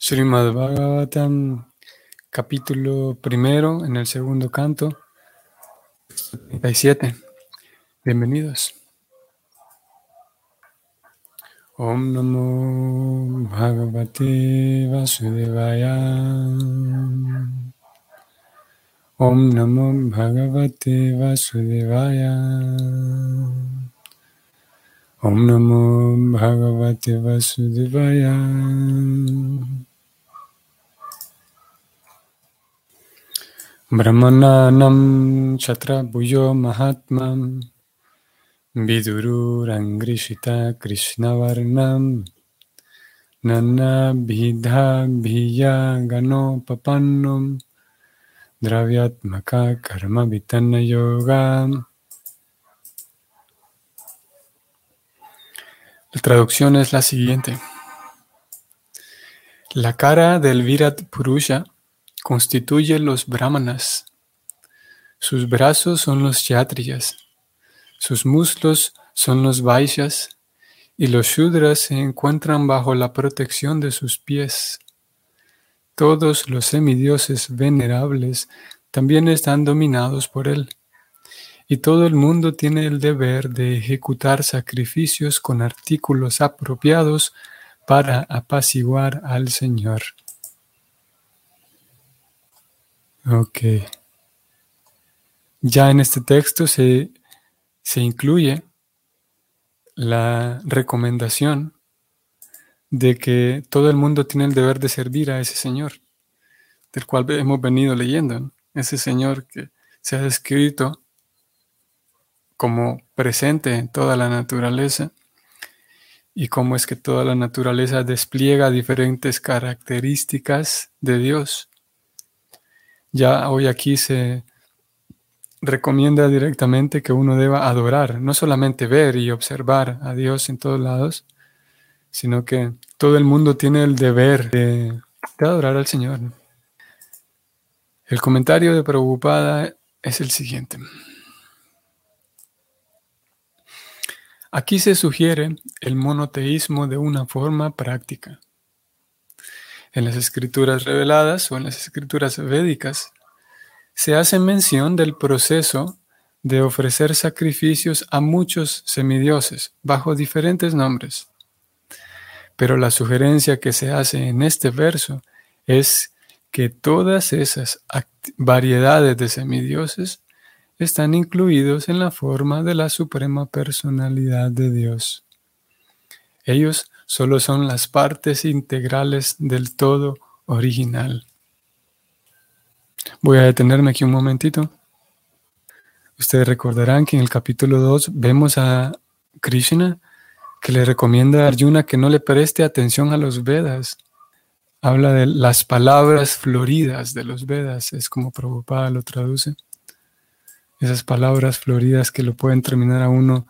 Srimad Bhagavatam, capítulo primero, en el segundo canto, 37. Bienvenidos. Om Namo Bhagavate Vasudevaya. Om Namo Bhagavate Vasudevaya. Om Namo Bhagavate Vasudevaya. Brahmananam Chatrabhuyo Mahatmam Vidururangrishita Krishnavarnam Nana Bhidha Bhiya Gano Papannum Dravyatmaka Karma Vitana Yoga. La traducción es la siguiente. La cara del Virat Purusha constituye los brahmanas. Sus brazos son los kshatriyas. Sus muslos son los vaishyas. Y los shudras se encuentran bajo la protección de sus pies. Todos los semidioses venerables también están dominados por él. Y todo el mundo tiene el deber de ejecutar sacrificios con artículos apropiados para apaciguar al Señor. Ok. Ya en este texto se, se incluye la recomendación de que todo el mundo tiene el deber de servir a ese Señor, del cual hemos venido leyendo, ese Señor que se ha descrito como presente en toda la naturaleza y cómo es que toda la naturaleza despliega diferentes características de Dios. Ya hoy aquí se recomienda directamente que uno deba adorar, no solamente ver y observar a Dios en todos lados, sino que todo el mundo tiene el deber de, adorar al Señor. El comentario de Prabhupada es el siguiente. Aquí se sugiere el monoteísmo de una forma práctica. En las escrituras reveladas o en las escrituras védicas se hace mención del proceso de ofrecer sacrificios a muchos semidioses bajo diferentes nombres. Pero la sugerencia que se hace en este verso es que todas esas variedades de semidioses están incluidos en la forma de la suprema personalidad de Dios. Ellos solo son las partes integrales del todo original. Voy a detenerme aquí un momentito. Ustedes recordarán que en el capítulo 2 vemos a Krishna que le recomienda a Arjuna que no le preste atención a los Vedas. Habla de las palabras floridas de los Vedas, es como Prabhupada lo traduce. Esas palabras floridas que lo pueden terminar a uno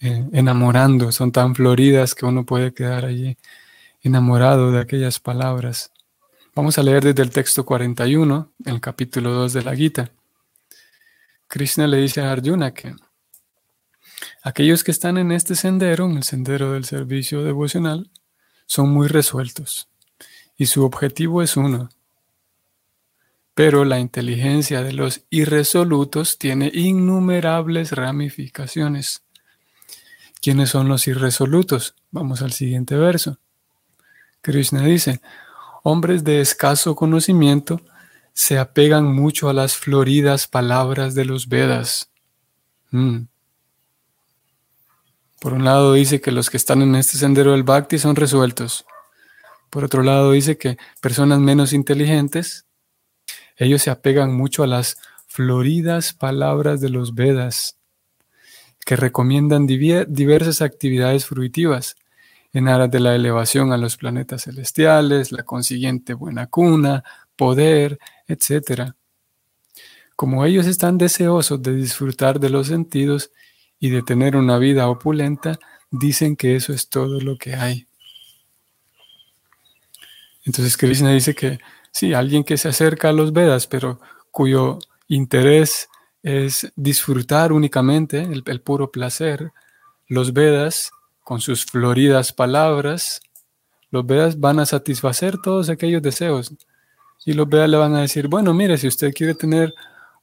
eh, enamorando, son tan floridas que uno puede quedar allí enamorado de aquellas palabras. Vamos a leer desde el texto 41, en el capítulo 2 de la Gita. Krishna le dice a Arjuna que aquellos que están en este sendero, en el sendero del servicio devocional, son muy resueltos y su objetivo es uno. Pero la inteligencia de los irresolutos tiene innumerables ramificaciones. ¿Quiénes son los irresolutos? Vamos al siguiente verso. Krishna dice, hombres de escaso conocimiento se apegan mucho a las floridas palabras de los Vedas. Mm. Por un lado dice que los que están en este sendero del Bhakti son resueltos. Por otro lado dice que personas menos inteligentes, ellos se apegan mucho a las floridas palabras de los Vedas que recomiendan diversas actividades fruitivas en aras de la elevación a los planetas celestiales, la consiguiente buena cuna, poder, etc. Como ellos están deseosos de disfrutar de los sentidos y de tener una vida opulenta, dicen que eso es todo lo que hay. Entonces Krishna dice que sí, alguien que se acerca a los Vedas, pero cuyo interés es disfrutar únicamente el, puro placer. Los Vedas, con sus floridas palabras, los Vedas van a satisfacer todos aquellos deseos. Y los Vedas le van a decir, bueno, mire, si usted quiere tener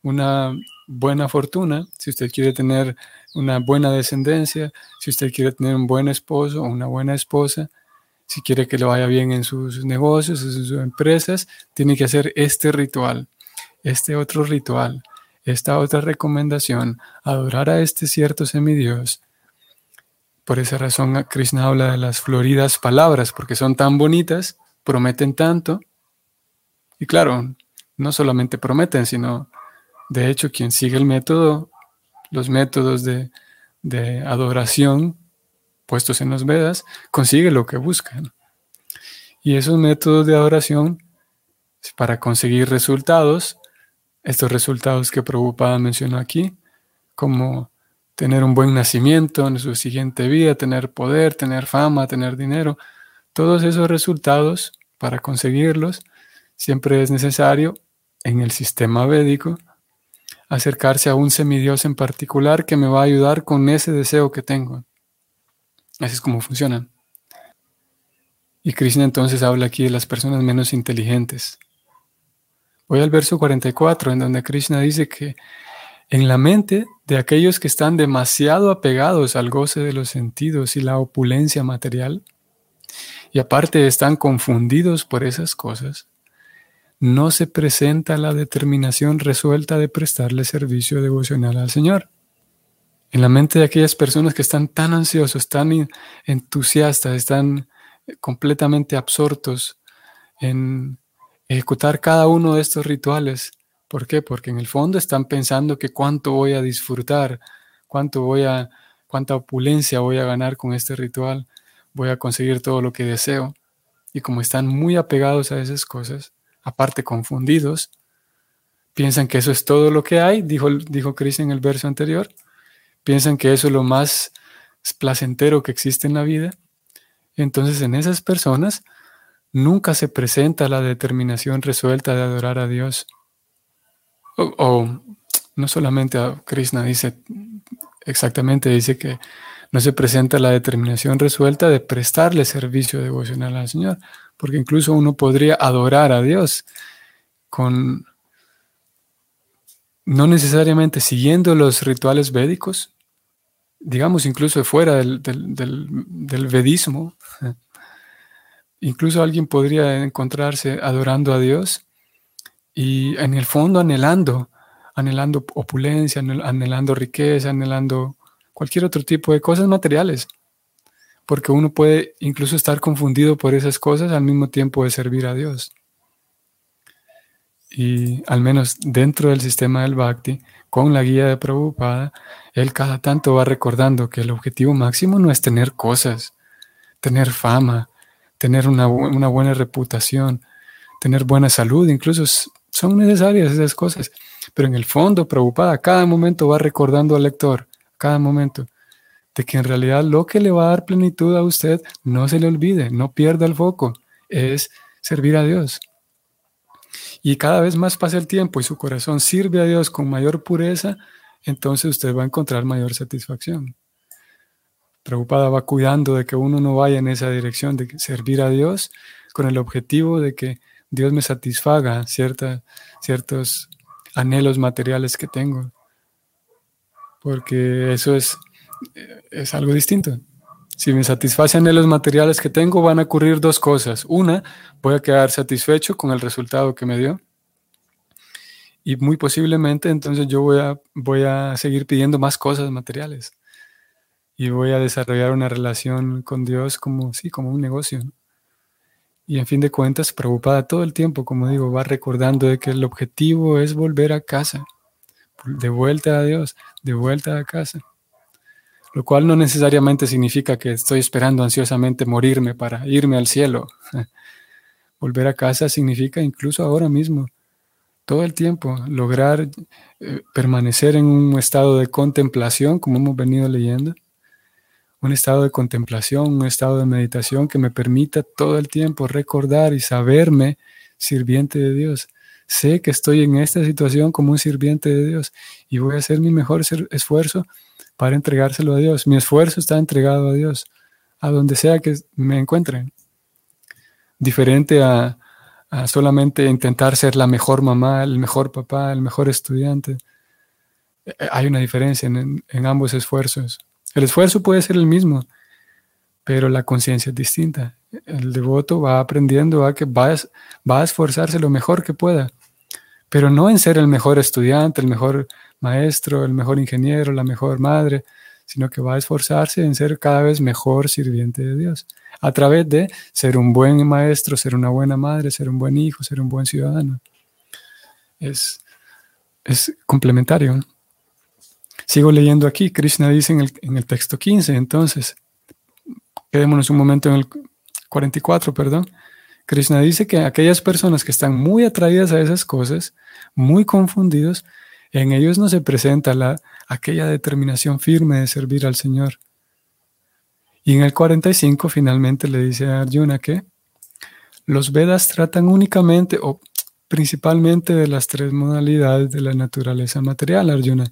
una buena fortuna, si usted quiere tener una buena descendencia, si usted quiere tener un buen esposo o una buena esposa, si quiere que le vaya bien en sus negocios, en sus empresas, tiene que hacer este ritual, este otro ritual, esta otra recomendación, adorar a este cierto semidios. Por esa razón Krishna habla de las floridas palabras, porque son tan bonitas, prometen tanto. Y claro, no solamente prometen, sino de hecho quien sigue el método, los métodos de, de adoración puestos en los Vedas, consigue lo que buscan. Y esos métodos de adoración, para conseguir resultados, estos resultados que Prabhupada mencionó aquí, como tener un buen nacimiento en su siguiente vida, tener poder, tener fama, tener dinero, todos esos resultados, para conseguirlos, siempre es necesario, en el sistema védico, acercarse a un semidios en particular que me va a ayudar con ese deseo que tengo. Así es como funcionan. Y Krishna entonces habla aquí de las personas menos inteligentes. Voy al verso 44, en donde Krishna dice que en la mente de aquellos que están demasiado apegados al goce de los sentidos y la opulencia material, y aparte están confundidos por esas cosas, no se presenta la determinación resuelta de prestarle servicio devocional al Señor. En la mente de aquellas personas que están tan ansiosos, tan entusiastas, están completamente absortos en ejecutar cada uno de estos rituales. ¿Por qué? Porque en el fondo están pensando que cuánto voy a disfrutar, cuánto voy a, cuánta opulencia voy a ganar con este ritual, voy a conseguir todo lo que deseo. Y como están muy apegados a esas cosas, aparte confundidos, piensan que eso es todo lo que hay, dijo, dijo Chris en el verso anterior, piensan que eso es lo más placentero que existe en la vida, entonces en esas personas nunca se presenta la determinación resuelta de adorar a Dios. O, no solamente a Krishna dice, exactamente dice que no se presenta la determinación resuelta de prestarle servicio devocional al Señor, porque incluso uno podría adorar a Dios con no necesariamente siguiendo los rituales védicos, digamos, incluso fuera del, del, vedismo. Incluso alguien podría encontrarse adorando a Dios y en el fondo anhelando, anhelando opulencia, anhelando riqueza, anhelando cualquier otro tipo de cosas materiales. Porque uno puede incluso estar confundido por esas cosas al mismo tiempo de servir a Dios. Y al menos dentro del sistema del Bhakti, con la guía de Prabhupada, él cada tanto va recordando que el objetivo máximo no es tener cosas, tener fama, tener una, buena reputación, tener buena salud, incluso son necesarias esas cosas. Pero en el fondo, Prabhupada cada momento va recordando al lector, cada momento, de que en realidad lo que le va a dar plenitud a usted, no se le olvide, no pierda el foco, es servir a Dios y cada vez más pasa el tiempo y su corazón sirve a Dios con mayor pureza, entonces usted va a encontrar mayor satisfacción. Preocupada va cuidando de que uno no vaya en esa dirección de servir a Dios con el objetivo de que Dios me satisfaga ciertos anhelos materiales que tengo. Porque eso es, es algo distinto. Si me satisfacen los materiales que tengo, van a ocurrir dos cosas. Una, voy a quedar satisfecho con el resultado que me dio. Y muy posiblemente entonces yo voy a, voy a seguir pidiendo más cosas materiales. Y voy a desarrollar una relación con Dios como, sí, como un negocio. Y en fin de cuentas, preocupada todo el tiempo, como digo, va recordando de que el objetivo es volver a casa. De vuelta a Dios, de vuelta a casa lo cual no necesariamente significa que estoy esperando ansiosamente morirme para irme al cielo. Volver a casa significa incluso ahora mismo, todo el tiempo, lograr eh, permanecer en un estado de contemplación, como hemos venido leyendo, un estado de contemplación, un estado de meditación que me permita todo el tiempo recordar y saberme sirviente de Dios. Sé que estoy en esta situación como un sirviente de Dios y voy a hacer mi mejor esfuerzo para entregárselo a Dios. Mi esfuerzo está entregado a Dios, a donde sea que me encuentren. diferente a, solamente intentar ser la mejor mamá, el mejor papá, el mejor estudiante. Eh, hay una diferencia en, ambos esfuerzos. El esfuerzo puede ser el mismo, pero la conciencia es distinta. El devoto va aprendiendo a que va, va a esforzarse lo mejor que pueda, pero no en ser el mejor estudiante, el mejor maestro, el mejor ingeniero, la mejor madre, sino que va a esforzarse en ser cada vez mejor sirviente de Dios, a través de ser un buen maestro, ser una buena madre, ser un buen hijo, ser un buen ciudadano. Es, es complementario. Sigo leyendo aquí, Krishna dice en el, texto 15, entonces, quedémonos un momento en el 44, perdón. Krishna dice que aquellas personas que están muy atraídas a esas cosas, muy confundidos, en ellos no se presenta la, aquella determinación firme de servir al Señor. Y en el 45 finalmente le dice a Arjuna que los Vedas tratan únicamente o principalmente de las tres modalidades de la naturaleza material, Arjuna.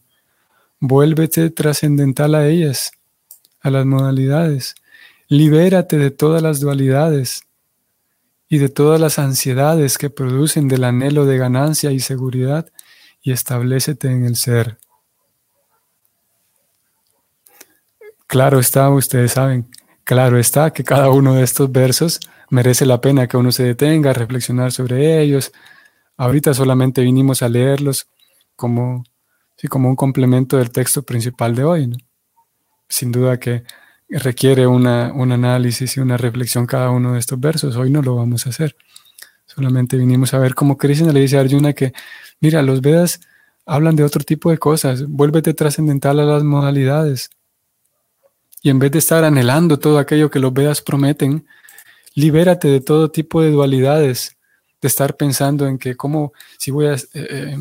Vuélvete trascendental a ellas, a las modalidades. Libérate de todas las dualidades y de todas las ansiedades que producen del anhelo de ganancia y seguridad y establecete en el ser. Claro está, ustedes saben, claro está que cada uno de estos versos merece la pena que uno se detenga a reflexionar sobre ellos. Ahorita solamente vinimos a leerlos como, sí, como un complemento del texto principal de hoy. Sin duda que requiere una, un análisis y una reflexión cada uno de estos versos. Hoy no lo vamos a hacer. Solamente vinimos a ver cómo Krishna le dice a Arjuna que Mira, los Vedas hablan de otro tipo de cosas. Vuélvete trascendental a las modalidades. Y en vez de estar anhelando todo aquello que los Vedas prometen, libérate de todo tipo de dualidades, de estar pensando en que cómo, si voy a, eh, eh,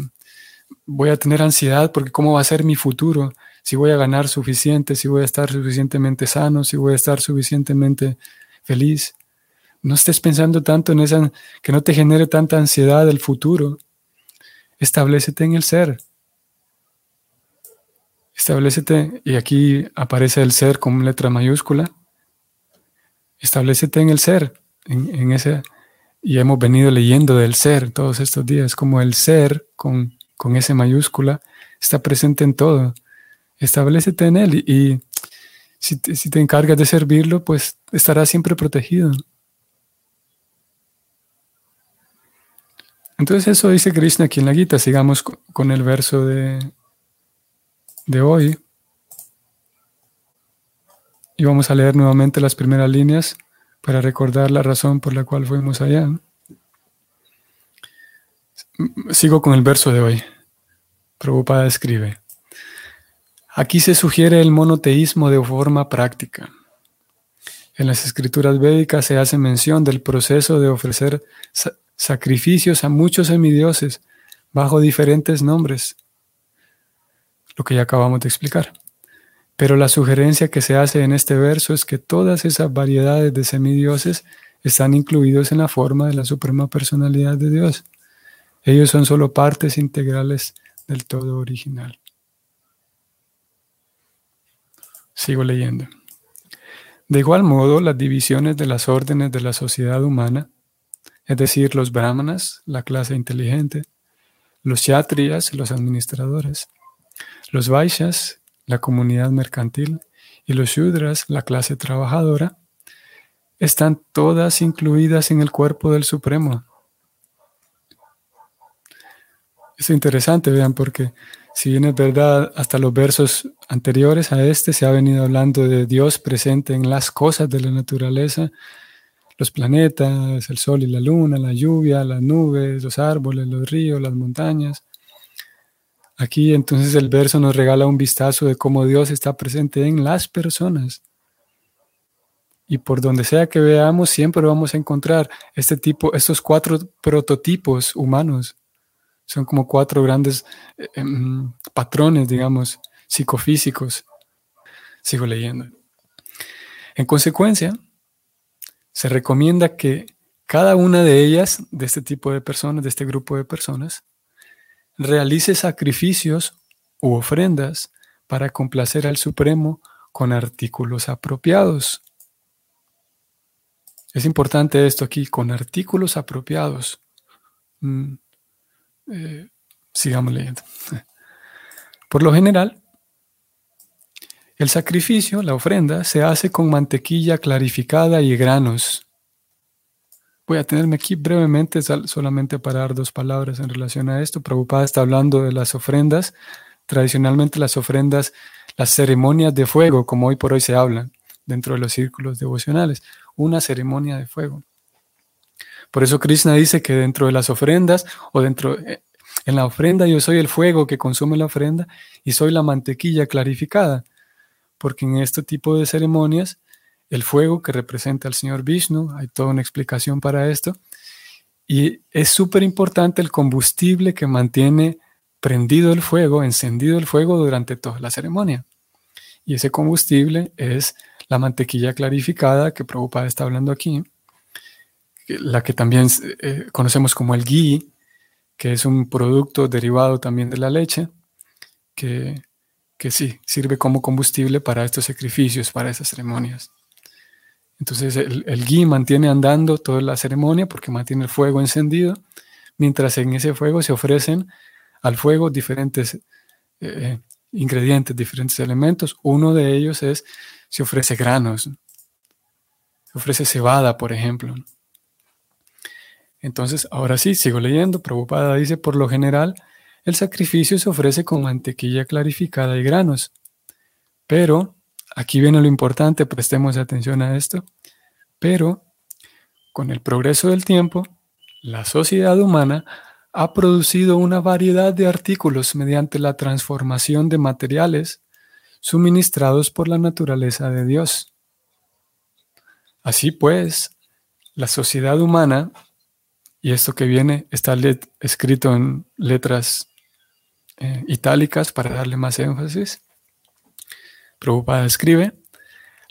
voy a tener ansiedad porque cómo va a ser mi futuro, si voy a ganar suficiente, si voy a estar suficientemente sano, si voy a estar suficientemente feliz. No estés pensando tanto en esa, que no te genere tanta ansiedad el futuro. Establecete en el ser. Establecete, y aquí aparece el ser con letra mayúscula. Establecete en el ser, en, ese, y hemos venido leyendo del ser todos estos días, como el ser con, con ese mayúscula está presente en todo. Establecete en él y, si, si te encargas de servirlo, pues estarás siempre protegido. Entonces eso dice Krishna aquí en la Gita. Sigamos con el verso de, de hoy. Y vamos a leer nuevamente las primeras líneas para recordar la razón por la cual fuimos allá. Sigo con el verso de hoy. Prabhupada escribe. Aquí se sugiere el monoteísmo de forma práctica. En las escrituras védicas se hace mención del proceso de ofrecer sacrificios a muchos semidioses bajo diferentes nombres, lo que ya acabamos de explicar. Pero la sugerencia que se hace en este verso es que todas esas variedades de semidioses están incluidos en la forma de la suprema personalidad de Dios. Ellos son solo partes integrales del todo original. Sigo leyendo. De igual modo, las divisiones de las órdenes de la sociedad humana es decir, los brahmanas, la clase inteligente, los kshatriyas, los administradores, los vaishyas, la comunidad mercantil, y los shudras, la clase trabajadora, están todas incluidas en el cuerpo del Supremo. Es interesante, vean, porque si bien es verdad, hasta los versos anteriores a este se ha venido hablando de Dios presente en las cosas de la naturaleza, los planetas, el sol y la luna, la lluvia, las nubes, los árboles, los ríos, las montañas. Aquí entonces el verso nos regala un vistazo de cómo Dios está presente en las personas. Y por donde sea que veamos, siempre vamos a encontrar este tipo, estos cuatro prototipos humanos. Son como cuatro grandes eh, em, patrones, digamos, psicofísicos. Sigo leyendo. En consecuencia, se recomienda que cada una de ellas, de este tipo de personas, de este grupo de personas, realice sacrificios u ofrendas para complacer al Supremo con artículos apropiados. Es importante esto aquí, con artículos apropiados. Mm, eh, sigamos leyendo. Por lo general, el sacrificio, la ofrenda, se hace con mantequilla clarificada y granos. Voy a tenerme aquí brevemente solamente para dar dos palabras en relación a esto. Prabhupada está hablando de las ofrendas, tradicionalmente las ofrendas, las ceremonias de fuego, como hoy por hoy se hablan dentro de los círculos devocionales, una ceremonia de fuego. Por eso Krishna dice que dentro de las ofrendas o dentro eh, en la ofrenda yo soy el fuego que consume la ofrenda y soy la mantequilla clarificada, porque en este tipo de ceremonias el fuego que representa al Señor Vishnu, hay toda una explicación para esto, y es súper importante el combustible que mantiene prendido el fuego, encendido el fuego durante toda la ceremonia. Y ese combustible es la mantequilla clarificada que Prabhupada está hablando aquí, la que también eh, conocemos como el ghee, que es un producto derivado también de la leche, que, que sí, sirve como combustible para estos sacrificios, para esas ceremonias. Entonces el, el mantiene andando toda la ceremonia porque mantiene el fuego encendido, mientras en ese fuego se ofrecen al fuego diferentes eh, ingredientes, diferentes elementos. Uno de ellos es, se ofrece granos, se ofrece cebada, por ejemplo. Entonces, ahora sí, sigo leyendo. Prabhupada dice, por lo general, el sacrificio se ofrece con mantequilla clarificada y granos. Pero, aquí viene lo importante, prestemos atención a esto. Pero, con el progreso del tiempo, la sociedad humana ha producido una variedad de artículos mediante la transformación de materiales suministrados por la naturaleza de Dios. Así pues, la sociedad humana y esto que viene está escrito en letras eh, itálicas para darle más énfasis. Prabhupada escribe,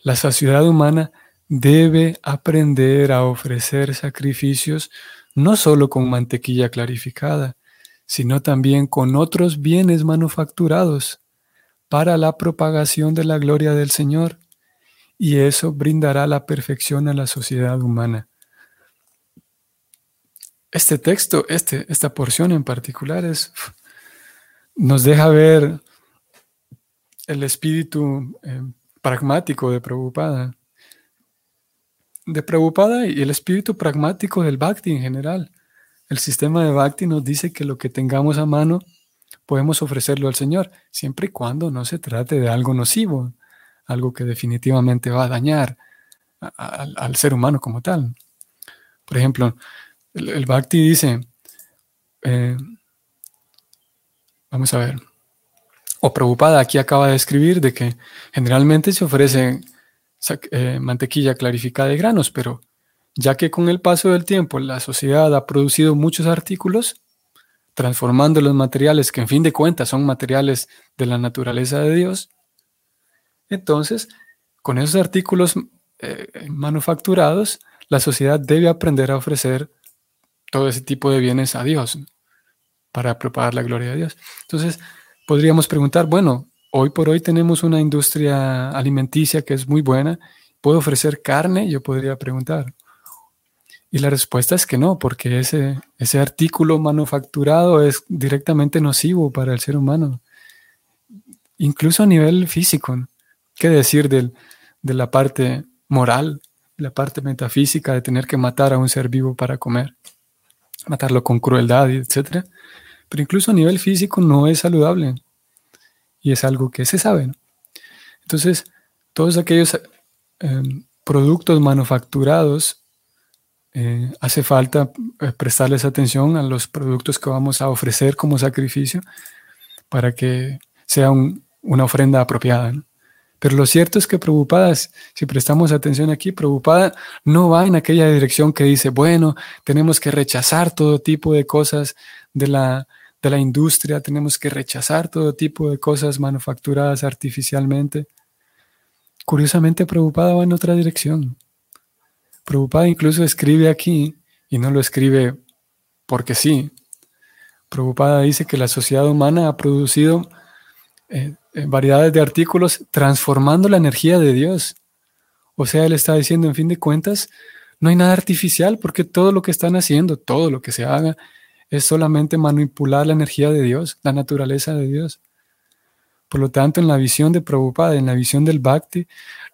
la sociedad humana debe aprender a ofrecer sacrificios no solo con mantequilla clarificada, sino también con otros bienes manufacturados para la propagación de la gloria del Señor, y eso brindará la perfección a la sociedad humana. Este texto, este, esta porción en particular, es, nos deja ver el espíritu eh, pragmático de Prabhupada. De Prabhupada y el espíritu pragmático del Bhakti en general. El sistema de Bhakti nos dice que lo que tengamos a mano podemos ofrecerlo al Señor, siempre y cuando no se trate de algo nocivo, algo que definitivamente va a dañar al ser humano como tal. Por ejemplo, el, Bhakti dice, eh, vamos a ver, o preocupada aquí acaba de escribir de que generalmente se ofrece eh, mantequilla clarificada de granos, pero ya que con el paso del tiempo la sociedad ha producido muchos artículos, transformando los materiales que en fin de cuentas son materiales de la naturaleza de Dios, entonces con esos artículos eh, manufacturados, la sociedad debe aprender a ofrecer todo ese tipo de bienes a Dios para propagar la gloria de Dios. Entonces, podríamos preguntar, bueno, hoy por hoy tenemos una industria alimenticia que es muy buena, ¿puedo ofrecer carne? Yo podría preguntar. Y la respuesta es que no, porque ese, ese artículo manufacturado es directamente nocivo para el ser humano, incluso a nivel físico. ¿Qué decir de la parte moral, la parte metafísica de tener que matar a un ser vivo para comer? Matarlo con crueldad, etc. Pero incluso a nivel físico no es saludable. Y es algo que se sabe. Entonces, todos aquellos em, productos manufacturados, eh, hace falta eh, prestarles atención a los productos que vamos a ofrecer como sacrificio para que sea una ofrenda apropiada. Pero lo cierto es que Preocupada, si prestamos atención aquí, Preocupada no va en aquella dirección que dice, bueno, tenemos que rechazar todo tipo de cosas de la, de la industria, tenemos que rechazar todo tipo de cosas manufacturadas artificialmente. Curiosamente, Preocupada va en otra dirección. Preocupada incluso escribe aquí, y no lo escribe porque sí. Preocupada dice que la sociedad humana ha producido eh, variedades de artículos transformando la energía de Dios. O sea, él está diciendo, en fin de cuentas, no hay nada artificial porque todo lo que están haciendo, todo lo que se haga, es solamente manipular la energía de Dios, la naturaleza de Dios. Por lo tanto, en la visión de Prabhupada, en la visión del Bhakti,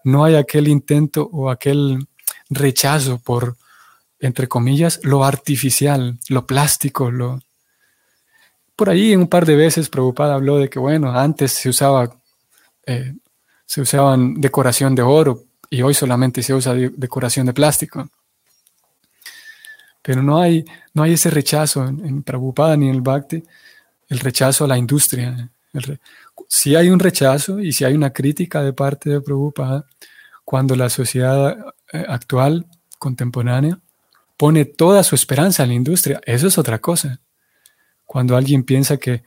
no hay aquel intento o aquel rechazo por, entre comillas, lo artificial, lo plástico, lo... Por ahí un par de veces Prabhupada habló de que, bueno, antes se usaba, eh, se usaban decoración de oro y hoy solamente se usa decoración de plástico. Pero no hay, no hay ese rechazo en, en Prabhupada ni en el Bhakti, el rechazo a la industria. si hay un rechazo y si hay una crítica de parte de Prabhupada, cuando la sociedad eh, actual, contemporánea, pone toda su esperanza en la industria, eso es otra cosa. Cuando alguien piensa que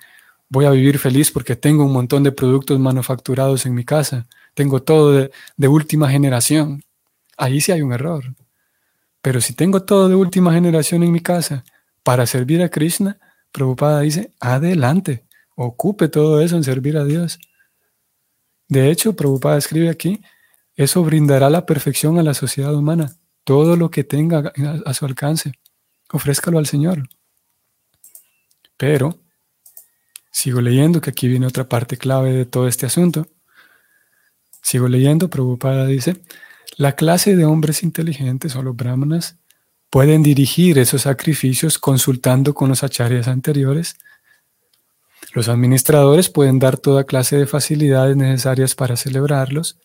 voy a vivir feliz porque tengo un montón de productos manufacturados en mi casa, tengo todo de, última generación, ahí sí hay un error. Pero si tengo todo de última generación en mi casa para servir a Krishna, Prabhupada dice, adelante, ocupe todo eso en servir a Dios. De hecho, Prabhupada escribe aquí, eso brindará la perfección a la sociedad humana. Todo lo que tenga a su alcance, ofrézcalo al Señor. Pero, sigo leyendo, que aquí viene otra parte clave de todo este asunto. Sigo leyendo, Prabhupada dice, la clase de hombres inteligentes o los brahmanas pueden dirigir esos sacrificios consultando con los acharyas anteriores. Los administradores pueden dar toda clase de facilidades necesarias para celebrarlos.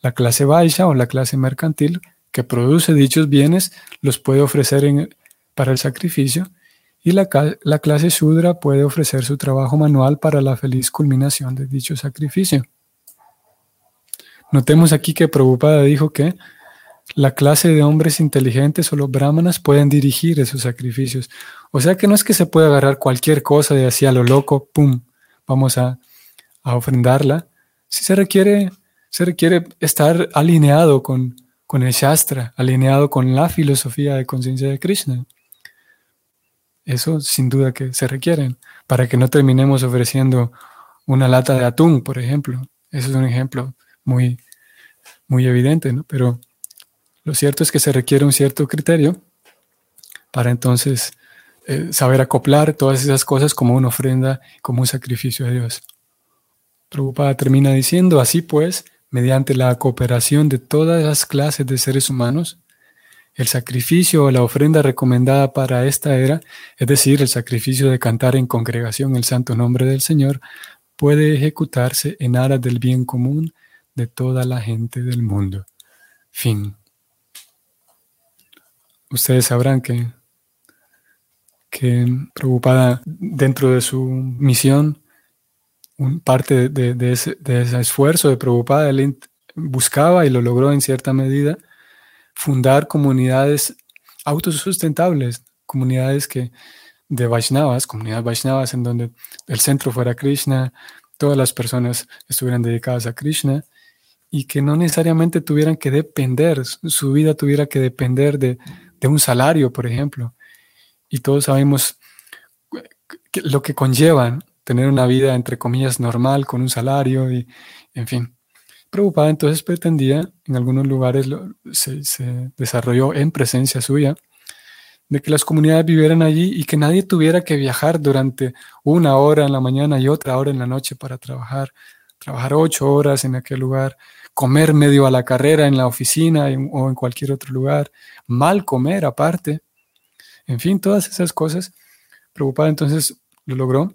La clase Vaisha o la clase mercantil que produce dichos bienes los puede ofrecer para el sacrificio y la, la clase Sudra puede ofrecer su trabajo manual para la feliz culminación de dicho sacrificio. Notemos aquí que Prabhupada dijo que la clase de hombres inteligentes o los brahmanas pueden dirigir esos sacrificios. O sea que no es que se pueda agarrar cualquier cosa de así a lo loco, pum, vamos a, ofrendarla. Si se requiere, se requiere estar alineado con, con el Shastra, alineado con la filosofía de conciencia de Krishna. Eso sin duda que se requiere, para que no terminemos ofreciendo una lata de atún, por ejemplo. Eso es un ejemplo muy, muy evidente, ¿no? Pero lo cierto es que se requiere un cierto criterio para entonces eh, saber acoplar todas esas cosas como una ofrenda, como un sacrificio a Dios. Prabhupada termina diciendo, así pues, mediante la cooperación de todas las clases de seres humanos, el sacrificio o la ofrenda recomendada para esta era, es decir, el sacrificio de cantar en congregación el santo nombre del Señor, puede ejecutarse en aras del bien común de toda la gente del mundo. Fin. Ustedes sabrán que, que preocupada dentro de su misión, un, parte de, ese, esfuerzo de preocupada, él buscaba y lo logró en cierta medida, fundar comunidades autosustentables, comunidades que de Vaishnavas, comunidades Vaishnavas en donde el centro fuera Krishna, todas las personas estuvieran dedicadas a Krishna y que no necesariamente tuvieran que depender, su vida tuviera que depender de, un salario, por ejemplo. Y todos sabemos lo que conlleva tener una vida, entre comillas, normal, con un salario y, en fin. Preocupada entonces pretendía, en algunos lugares se, desarrolló en presencia suya, de que las comunidades vivieran allí y que nadie tuviera que viajar durante una hora en la mañana y otra hora en la noche para trabajar, trabajar ocho horas en aquel lugar, comer medio a la carrera en la oficina o en cualquier otro lugar, mal comer aparte, en fin, todas esas cosas. Preocupada entonces lo logró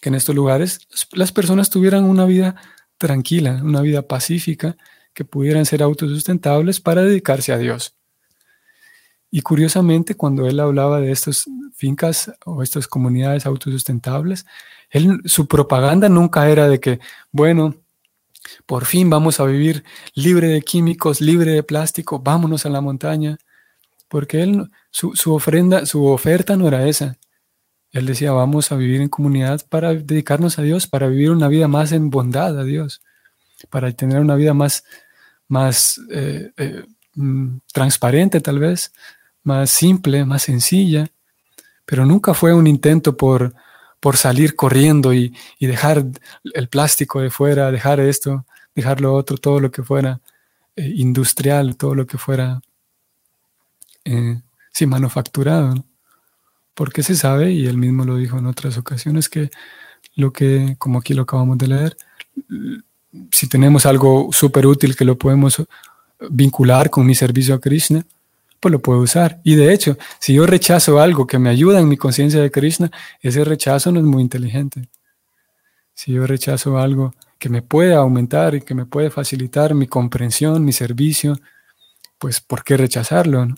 que en estos lugares las personas tuvieran una vida tranquila, una vida pacífica, que pudieran ser autosustentables para dedicarse a Dios. Y curiosamente, cuando él hablaba de estas fincas o estas comunidades autosustentables, su propaganda nunca era de que, bueno, por fin vamos a vivir libre de químicos, libre de plástico, vámonos a la montaña. Porque él, su, ofrenda, su oferta no era esa. Él decía, vamos a vivir en comunidad para dedicarnos a Dios, para vivir una vida más en bondad a Dios, para tener una vida más, más eh, eh, mm, transparente tal vez, más simple, más sencilla. Pero nunca fue un intento por, por salir corriendo y, dejar el plástico de fuera, dejar esto, dejar lo otro, todo lo que fuera eh, industrial, todo lo que fuera sí, manufacturado, porque se sabe, y él mismo lo dijo en otras ocasiones, que lo que, como aquí lo acabamos de leer, si tenemos algo súper útil que lo podemos vincular con mi servicio a Krishna, pues lo puedo usar. Y de hecho, si yo rechazo algo que me ayuda en mi conciencia de Krishna, ese rechazo no es muy inteligente. Si yo rechazo algo que me puede aumentar y que me puede facilitar mi comprensión, mi servicio, pues ¿por qué rechazarlo?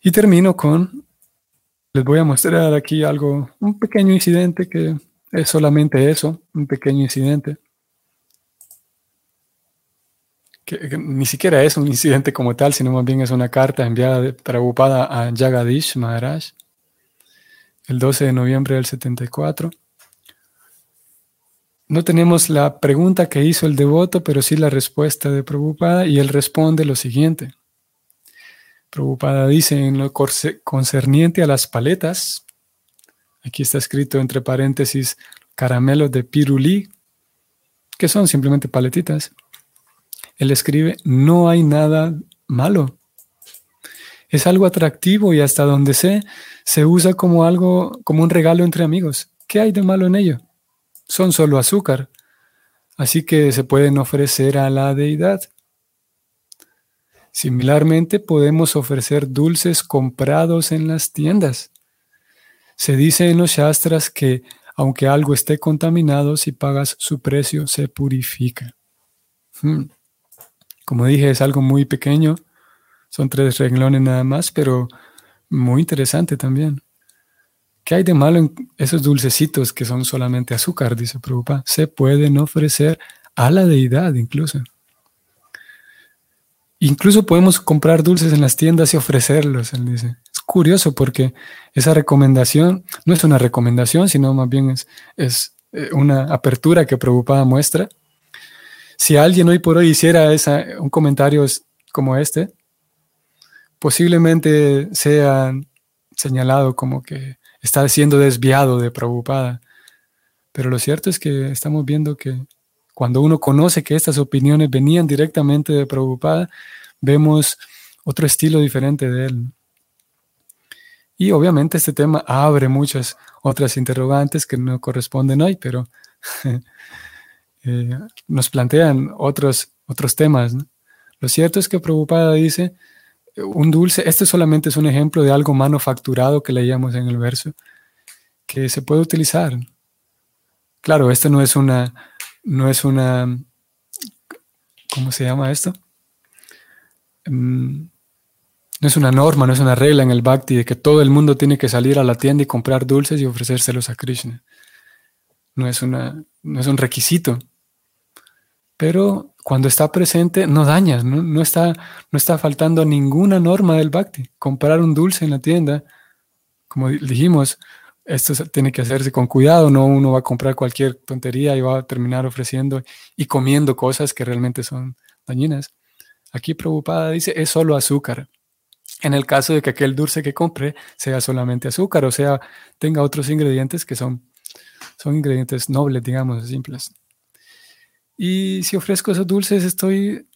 Y termino con, les voy a mostrar aquí algo, un pequeño incidente que es solamente eso, un pequeño incidente. Que, ni siquiera es un incidente como tal, sino más bien es una carta enviada de Prabhupada a Jagadish Maharaj el 12 de noviembre del 74 no tenemos la pregunta que hizo el devoto, pero sí la respuesta de Prabhupada y él responde lo siguiente. Prabhupada dice en lo concerniente a las paletas, aquí está escrito entre paréntesis caramelos de pirulí, que son simplemente paletitas. Él escribe, no hay nada malo. Es algo atractivo y hasta donde sé, se usa como algo, como un regalo entre amigos. ¿Qué hay de malo en ello? son solo azúcar, así que se pueden ofrecer a la deidad. Similarmente, podemos ofrecer dulces comprados en las tiendas. Se dice en los Shastras que, aunque algo esté contaminado, si pagas su precio, se purifica. Hmm. Como dije, es algo muy pequeño, son tres renglones nada más, pero muy interesante también. ¿Qué hay de malo en esos dulcecitos que son solamente azúcar? Dice Prabhupada. Se pueden ofrecer a la deidad incluso. Incluso podemos comprar dulces en las tiendas y ofrecerlos, él dice. Es curioso porque esa recomendación no es una recomendación, sino más bien es, eh, una apertura que Prabhupada muestra. Si alguien hoy por hoy hiciera un comentario como este, posiblemente sea señalado como que está siendo desviado de Prabhupada. Pero lo cierto es que estamos viendo que cuando uno conoce que estas opiniones venían directamente de Prabhupada, vemos otro estilo diferente de él. Y obviamente este tema abre muchas otras interrogantes que no corresponden hoy, pero eh, nos plantean otros, otros temas. Lo cierto es que Prabhupada dice un dulce, este solamente es un ejemplo de algo manufacturado que leíamos en el verso, que se puede utilizar. Claro, esto no es una, no es una, ¿cómo se llama esto? Mm, no es una norma, no es una regla en el bhakti de que todo el mundo tiene que salir a la tienda y comprar dulces y ofrecérselos a Krishna. No es, una, no es un requisito. Pero cuando está presente no daña, no, está, no está faltando ninguna norma del bhakti. Comprar un dulce en la tienda, como dijimos, esto tiene que hacerse con cuidado, no uno va a comprar cualquier tontería y va a terminar ofreciendo y comiendo cosas que realmente son dañinas. Aquí preocupada dice, es solo azúcar. En el caso de que aquel dulce que compre sea solamente azúcar, o sea, tenga otros ingredientes que son, son ingredientes nobles, digamos, simples. Y si ofrezco esos dulces, estoy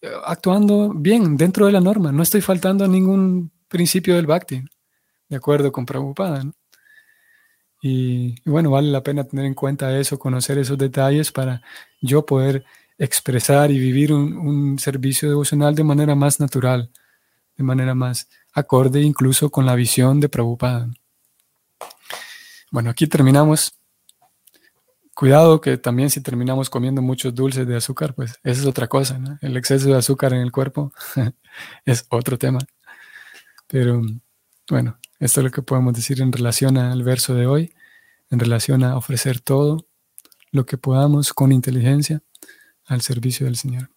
eh, actuando bien dentro de la norma, no estoy faltando a ningún principio del bhakti, de acuerdo con Prabhupada. Y, bueno, vale la pena tener en cuenta eso, conocer esos detalles para yo poder expresar y vivir un, servicio devocional de manera más natural, de manera más acorde incluso con la visión de Prabhupada. Bueno, aquí terminamos. Cuidado que también si terminamos comiendo muchos dulces de azúcar, pues esa es otra cosa. El exceso de azúcar en el cuerpo es otro tema. Pero bueno, esto es lo que podemos decir en relación al verso de hoy, en relación a ofrecer todo lo que podamos con inteligencia al servicio del Señor.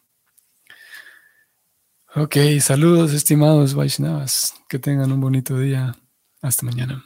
Ok, saludos estimados Vaishnavas, que tengan un bonito día. Hasta mañana.